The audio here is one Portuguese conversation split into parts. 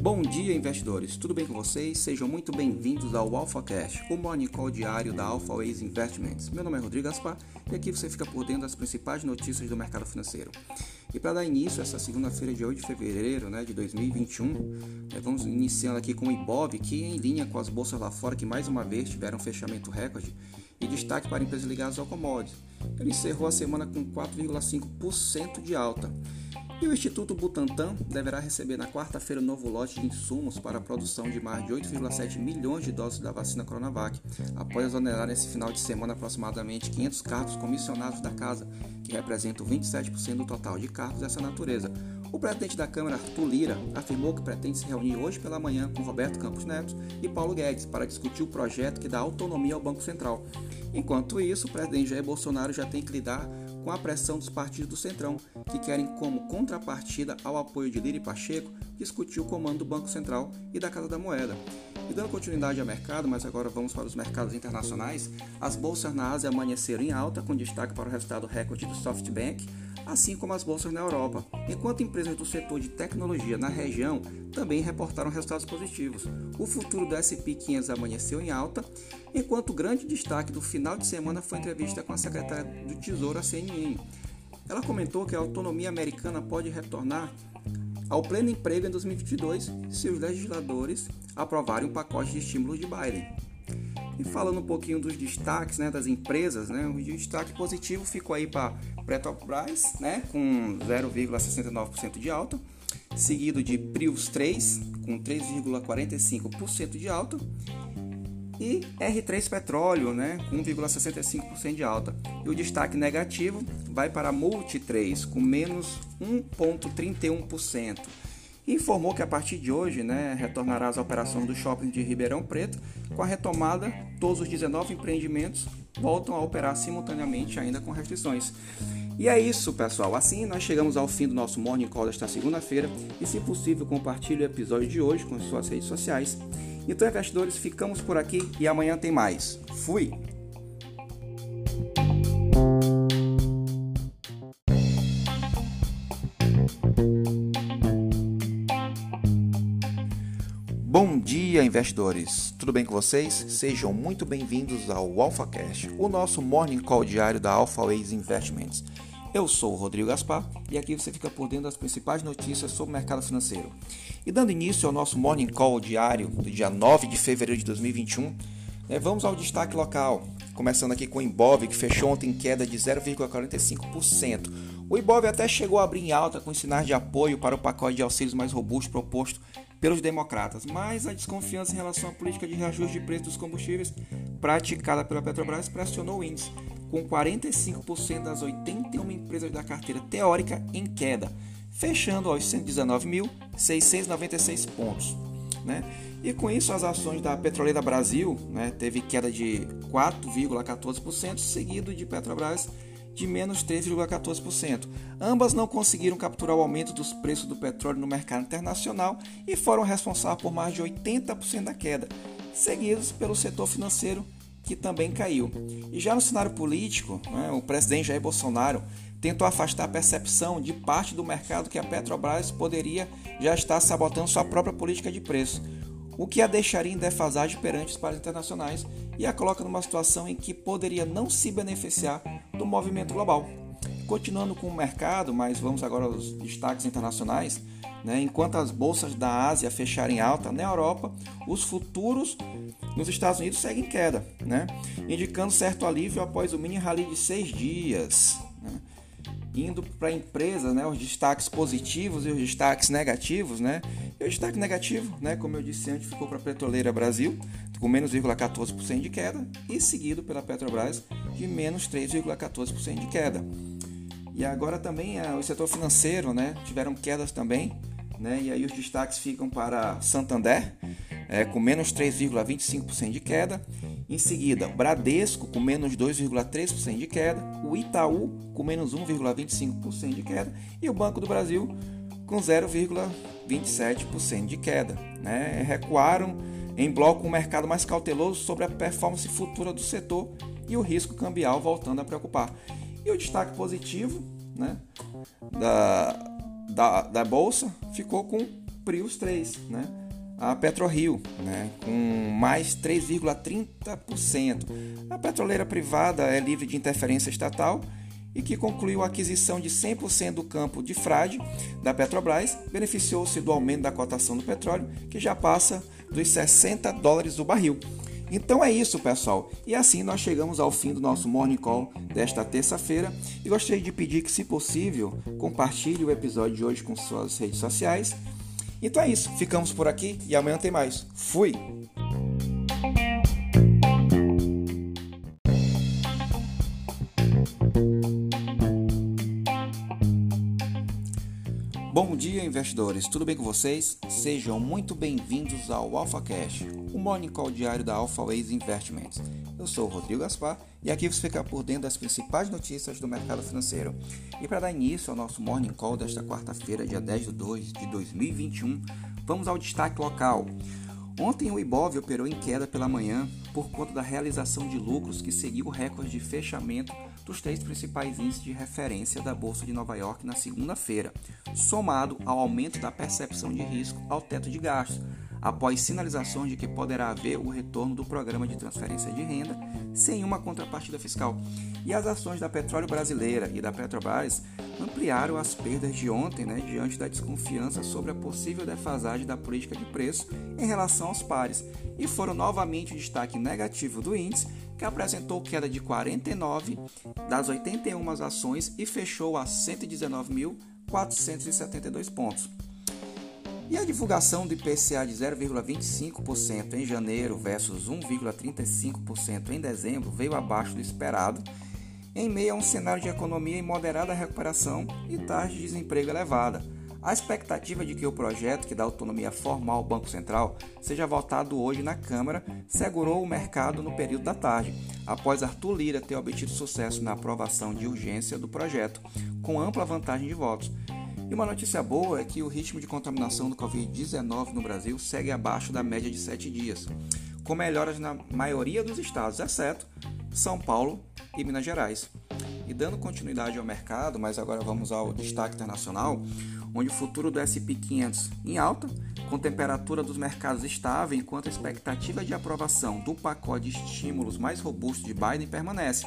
Bom dia, investidores. Tudo bem com vocês? Sejam muito bem-vindos ao AlphaCast, o morning call diário da AlphaWays Investments. Meu nome é Rodrigo Gaspar e aqui você fica por dentro das principais notícias do mercado financeiro. E para dar início essa segunda-feira, dia 8 de fevereiro né, de 2021, é, vamos iniciando aqui com o Ibov, que em linha com as bolsas lá fora, que mais uma vez tiveram fechamento recorde, e destaque para empresas ligadas ao commodities. Ele encerrou a semana com 4,5% de alta. E o Instituto Butantan deverá receber na quarta-feira um novo lote de insumos para a produção de mais de 8,7 milhões de doses da vacina Coronavac, após exonerar nesse final de semana aproximadamente 500 cargos comissionados da casa, que representam 27% do total de cargos dessa natureza. O presidente da Câmara, Arthur Lira, afirmou que pretende se reunir hoje pela manhã com Roberto Campos Neto e Paulo Guedes para discutir o projeto que dá autonomia ao Banco Central. Enquanto isso, o presidente Jair Bolsonaro já tem que lidar com a pressão dos partidos do Centrão, que querem, como contrapartida ao apoio de Lira e Pacheco, discutir o comando do Banco Central e da Casa da Moeda. E dando continuidade ao mercado, mas agora vamos para os mercados internacionais, as bolsas na Ásia amanheceram em alta, com destaque para o resultado recorde do SoftBank, assim como as bolsas na Europa, enquanto empresas do setor de tecnologia na região também reportaram resultados positivos. O futuro do S&P 500 amanheceu em alta, enquanto o grande destaque do final de semana foi a entrevista com a secretária do Tesouro, a CNN. Ela comentou que a autonomia americana pode retornar ao pleno emprego em 2022 se os legisladores aprovarem o pacote de estímulos de Biden. E falando um pouquinho dos destaques né, das empresas, né, o destaque positivo ficou aí para Petrobras, né, com 0,69% de alta, seguido de Prius 3, com 3,45% de alta, e R3 Petróleo, né, com 1,65% de alta. E o destaque negativo vai para Multi 3, com menos 1,31% informou que a partir de hoje né, retornará às operações do shopping de Ribeirão Preto. Com a retomada, todos os 19 empreendimentos voltam a operar simultaneamente, ainda com restrições. E é isso, pessoal. Assim nós chegamos ao fim do nosso Morning Call desta segunda-feira. E, se possível, compartilhe o episódio de hoje com suas redes sociais. Então, investidores, ficamos por aqui e amanhã tem mais. Fui! Bom dia, investidores! Tudo bem com vocês? Sejam muito bem-vindos ao AlphaCast, o nosso morning call diário da AlphaWays Investments. Eu sou o Rodrigo Gaspar e aqui você fica por dentro das principais notícias sobre o mercado financeiro. E dando início ao nosso morning call diário do dia 9 de fevereiro de 2021, né, vamos ao destaque local, começando aqui com o Ibov, que fechou ontem em queda de 0,45%. O Ibov até chegou a abrir em alta com sinais de apoio para o pacote de auxílios mais robusto proposto pelos democratas, mas a desconfiança em relação à política de reajuste de preços dos combustíveis praticada pela Petrobras pressionou o índice, com 45% das 81 empresas da carteira teórica em queda, fechando aos 119.696 pontos. Né? E com isso, as ações da Petroleira Brasil né, teve queda de 4,14%, seguido de Petrobras de menos 3,14%. Ambas não conseguiram capturar o aumento dos preços do petróleo no mercado internacional e foram responsáveis por mais de 80% da queda, seguidos pelo setor financeiro, que também caiu. E já no cenário político, né, o presidente Jair Bolsonaro tentou afastar a percepção de parte do mercado que a Petrobras poderia já estar sabotando sua própria política de preço, o que a deixaria em defasagem perante os pares internacionais e a coloca numa situação em que poderia não se beneficiar do movimento global. Continuando com o mercado, mas vamos agora aos destaques internacionais. Né? Enquanto as bolsas da Ásia fecharem alta, na Europa, os futuros nos Estados Unidos seguem em queda, né? indicando certo alívio após o mini rally de seis dias. Né? Indo para a empresa, né? os destaques positivos e os destaques negativos. Né? E o destaque negativo, né? como eu disse antes, ficou para a Petroleira Brasil, com menos 0,14% de queda, e seguido pela Petrobras, de menos 3,14% de queda. E agora também é, o setor financeiro tiveram quedas também, né, e aí os destaques ficam para Santander, é, com menos 3,25% de queda. Em seguida, Bradesco, com menos 2,3% de queda. O Itaú, com menos 1,25% de queda. E o Banco do Brasil, com 0,27% de queda. Né? Recuaram em bloco um mercado mais cauteloso sobre a performance futura do setor e o risco cambial voltando a preocupar. E o destaque positivo né, da, da, da bolsa ficou com Prius 3, né? A PetroRio, né, com mais 3,30%. A petroleira privada é livre de interferência estatal e que concluiu a aquisição de 100% do campo de frade da Petrobras, beneficiou-se do aumento da cotação do petróleo, que já passa dos 60 dólares o barril. Então é isso, pessoal. E assim nós chegamos ao fim do nosso Morning Call desta terça-feira. E gostaria de pedir que, se possível, compartilhe o episódio de hoje com suas redes sociais. Então é isso. Ficamos por aqui e amanhã tem mais. Fui! Bom dia, investidores. Tudo bem com vocês? Sejam muito bem-vindos ao Alpha Cash, o morning call diário da Alpha Ways Investments. Eu sou o Rodrigo Gaspar e aqui você fica por dentro das principais notícias do mercado financeiro. E para dar início ao nosso morning call desta quarta-feira, dia 10 de 2 de 2021, vamos ao destaque local. Ontem o Ibov operou em queda pela manhã por conta da realização de lucros que seguiu o recorde de fechamento dos três principais índices de referência da Bolsa de Nova York na segunda-feira, somado ao aumento da percepção de risco ao teto de gastos, após sinalizações de que poderá haver o retorno do programa de transferência de renda sem uma contrapartida fiscal. E as ações da Petróleo Brasileira e da Petrobras ampliaram as perdas de ontem, né, diante da desconfiança sobre a possível defasagem da política de preço em relação aos pares, e foram novamente o destaque negativo do índice, que apresentou queda de 49 das 81 ações e fechou a 119.472 pontos. E a divulgação do IPCA de 0,25% em janeiro versus 1,35% em dezembro veio abaixo do esperado, em meio a um cenário de economia em moderada recuperação e taxa de desemprego elevada. A expectativa de que o projeto que dá autonomia formal ao Banco Central seja votado hoje na Câmara segurou o mercado no período da tarde, após Arthur Lira ter obtido sucesso na aprovação de urgência do projeto, com ampla vantagem de votos. E uma notícia boa é que o ritmo de contaminação do Covid-19 no Brasil segue abaixo da média de 7 dias, com melhoras na maioria dos estados, exceto São Paulo e Minas Gerais. E dando continuidade ao mercado, mas agora vamos ao destaque internacional, onde o futuro do SP 500 em alta, com temperatura dos mercados estável, enquanto a expectativa de aprovação do pacote de estímulos mais robusto de Biden permanece.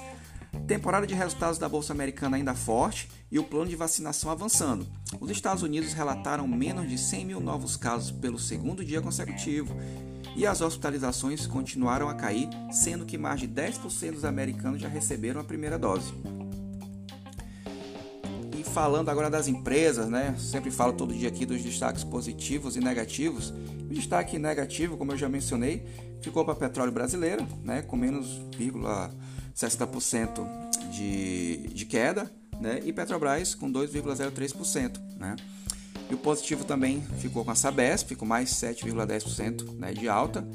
Temporada de resultados da Bolsa Americana ainda forte e o plano de vacinação avançando. Os Estados Unidos relataram menos de 100 mil novos casos pelo segundo dia consecutivo e as hospitalizações continuaram a cair, sendo que mais de 10% dos americanos já receberam a primeira dose. Falando agora das empresas, né? Sempre falo todo dia aqui dos destaques positivos e negativos. O destaque negativo, como eu já mencionei, ficou para a petróleo brasileira, né? Com menos 60% de, de queda, né? E Petrobras com 2,03%, né? E o positivo também ficou com a Sabesp, com mais 7,10% né, de alta.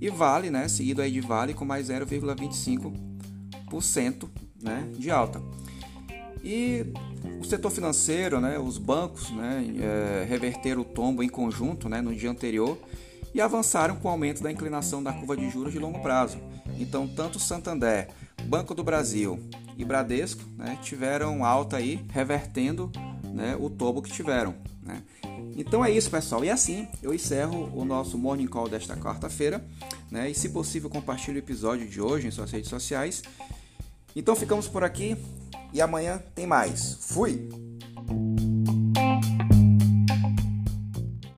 E Vale, né, seguido aí de Vale, com mais 0,25% né, de alta. E o setor financeiro, né, os bancos, né, é, reverteram o tombo em conjunto né, no dia anterior e avançaram com o aumento da inclinação da curva de juros de longo prazo. Então, tanto Santander, Banco do Brasil e Bradesco né, tiveram alta aí, revertendo né, o tobo que tiveram. Né? Então é isso, pessoal. E assim eu encerro o nosso Morning Call desta quarta-feira. Né? E se possível, compartilhe o episódio de hoje em suas redes sociais. Então ficamos por aqui e amanhã tem mais. Fui!